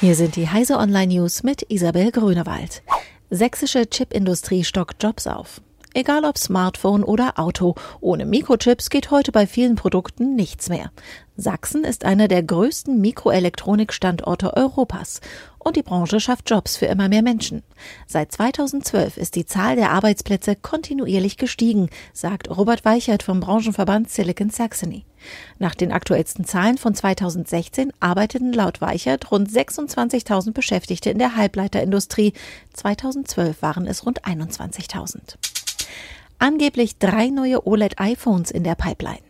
Hier sind die Heise Online News mit Isabel Grünewald. Sächsische Chipindustrie stockt Jobs auf. Egal ob Smartphone oder Auto, ohne Mikrochips geht heute bei vielen Produkten nichts mehr. Sachsen ist einer der größten Mikroelektronikstandorte Europas und die Branche schafft Jobs für immer mehr Menschen. Seit 2012 ist die Zahl der Arbeitsplätze kontinuierlich gestiegen, sagt Robert Weichert vom Branchenverband Silicon Saxony. Nach den aktuellsten Zahlen von 2016 arbeiteten laut Weichert rund 26.000 Beschäftigte in der Halbleiterindustrie. 2012 waren es rund 21.000. Angeblich drei neue OLED-iPhones in der Pipeline.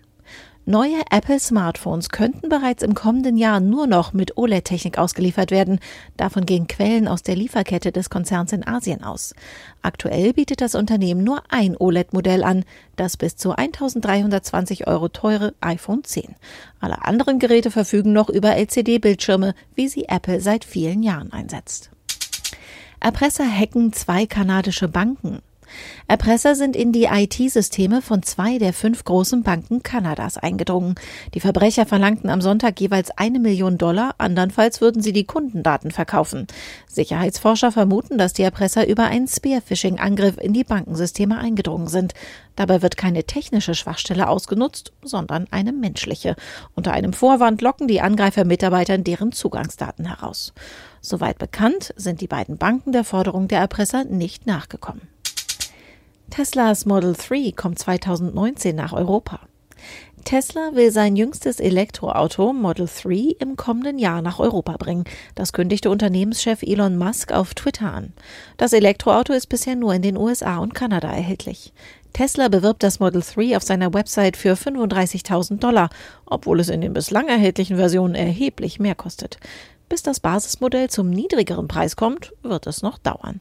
Neue Apple-Smartphones könnten bereits im kommenden Jahr nur noch mit OLED-Technik ausgeliefert werden. Davon gehen Quellen aus der Lieferkette des Konzerns in Asien aus. Aktuell bietet das Unternehmen nur ein OLED-Modell an, das bis zu 1320 Euro teure iPhone 10. Alle anderen Geräte verfügen noch über LCD-Bildschirme, wie sie Apple seit vielen Jahren einsetzt. Erpresser hacken zwei kanadische Banken. Erpresser sind in die IT-Systeme von zwei der fünf großen Banken Kanadas eingedrungen. Die Verbrecher verlangten am Sonntag jeweils eine Million Dollar, andernfalls würden sie die Kundendaten verkaufen. Sicherheitsforscher vermuten, dass die Erpresser über einen Spearphishing-Angriff in die Bankensysteme eingedrungen sind. Dabei wird keine technische Schwachstelle ausgenutzt, sondern eine menschliche. Unter einem Vorwand locken die Angreifer Mitarbeitern deren Zugangsdaten heraus. Soweit bekannt, sind die beiden Banken der Forderung der Erpresser nicht nachgekommen. Teslas Model 3 kommt 2019 nach Europa. Tesla will sein jüngstes Elektroauto Model 3 im kommenden Jahr nach Europa bringen. Das kündigte Unternehmenschef Elon Musk auf Twitter an. Das Elektroauto ist bisher nur in den USA und Kanada erhältlich. Tesla bewirbt das Model 3 auf seiner Website für 35.000 Dollar, obwohl es in den bislang erhältlichen Versionen erheblich mehr kostet. Bis das Basismodell zum niedrigeren Preis kommt, wird es noch dauern.